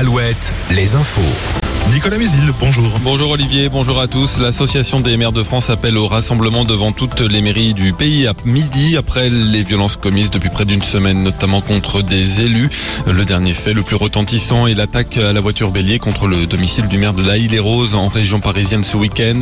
Alouette, les infos. Nicolas Mézil, bonjour. Bonjour Olivier, bonjour à tous. L'association des maires de France appelle au rassemblement devant toutes les mairies du pays à midi après les violences commises depuis près d'une semaine, notamment contre des élus. Le dernier fait le plus retentissant est l'attaque à la voiture bélier contre le domicile du maire de La les roses en région parisienne ce week-end.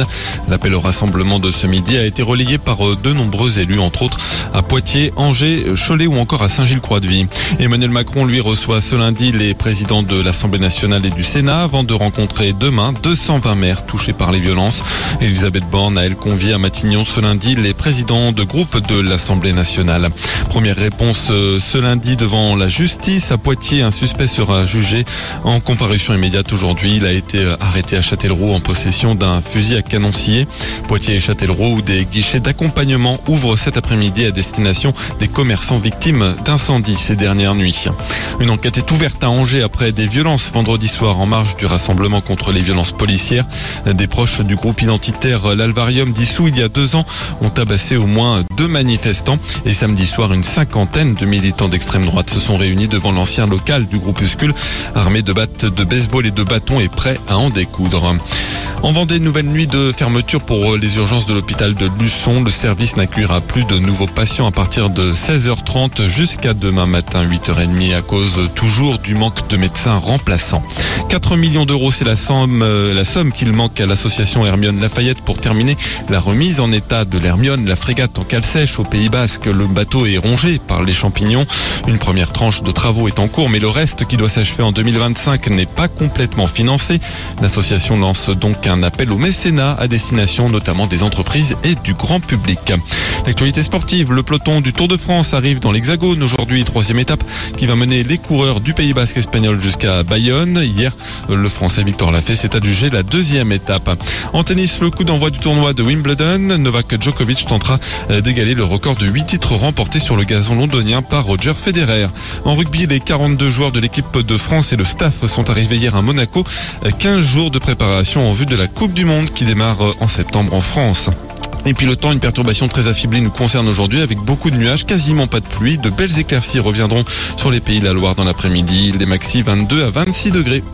L'appel au rassemblement de ce midi a été relayé par de nombreux élus, entre autres à Poitiers, Angers, Cholet ou encore à Saint-Gilles-Croix-de-Vie. Emmanuel Macron lui reçoit ce lundi les présidents de l'Assemblée nationale et du Sénat avant de rencontrer demain 220 maires touchés par les violences. Elisabeth Borne a elle convié à Matignon ce lundi les présidents de groupe de l'Assemblée nationale. Première réponse euh, ce lundi devant la justice à Poitiers. Un suspect sera jugé en comparution immédiate aujourd'hui. Il a été euh, arrêté à Châtellerault en possession d'un fusil à canon scié. Poitiers et Châtellerault où des guichets d'accompagnement ouvrent cet après-midi à destination des commerçants victimes d'incendies ces dernières nuits. Une enquête est ouverte à Angers après des violences vendredi soir en marge du rassemblement contre les violences policières. Des proches du groupe identitaire L'Alvarium dissous il y a deux ans ont tabassé au moins deux manifestants et samedi soir une cinquantaine de militants d'extrême droite se sont réunis devant l'ancien local du groupuscule armés de battes de baseball et de bâtons et prêts à en découdre. En Vendée, nouvelle nuit de fermeture pour les urgences de l'hôpital de Luçon. Le service n'accueillera plus de nouveaux patients à partir de 16h30 jusqu'à demain matin 8h30 à cause toujours du manque de médecins remplaçants. 4 millions d'euros, c'est la somme, euh, la somme qu'il manque à l'association Hermione Lafayette pour terminer la remise en état de l'Hermione, la frégate en cale sèche au Pays Basque. Le bateau est rongé par les champignons. Une première tranche de travaux est en cours, mais le reste qui doit s'achever en 2025 n'est pas complètement financé. L'association lance donc un appel au mécénat à destination notamment des entreprises et du grand public. L'actualité sportive, le peloton du Tour de France arrive dans l'Hexagone aujourd'hui, troisième étape qui va mener les coureurs du Pays Basque espagnol jusqu'à Bayonne. Hier, le Français Victor Lafay s'est adjugé la deuxième étape. En tennis, le coup d'envoi du tournoi de Wimbledon, Novak Djokovic tentera d'égaler le record de 8 titres remportés sur le gazon londonien par Roger Federer. En rugby, les 42 joueurs de l'équipe de France et le staff sont arrivés hier à Monaco. 15 jours de préparation en vue de la Coupe du Monde qui démarre en septembre en France. Et puis le temps, une perturbation très affiblée nous concerne aujourd'hui avec beaucoup de nuages, quasiment pas de pluie. De belles éclaircies reviendront sur les pays de la Loire dans l'après-midi. Les maxi 22 à 26 degrés.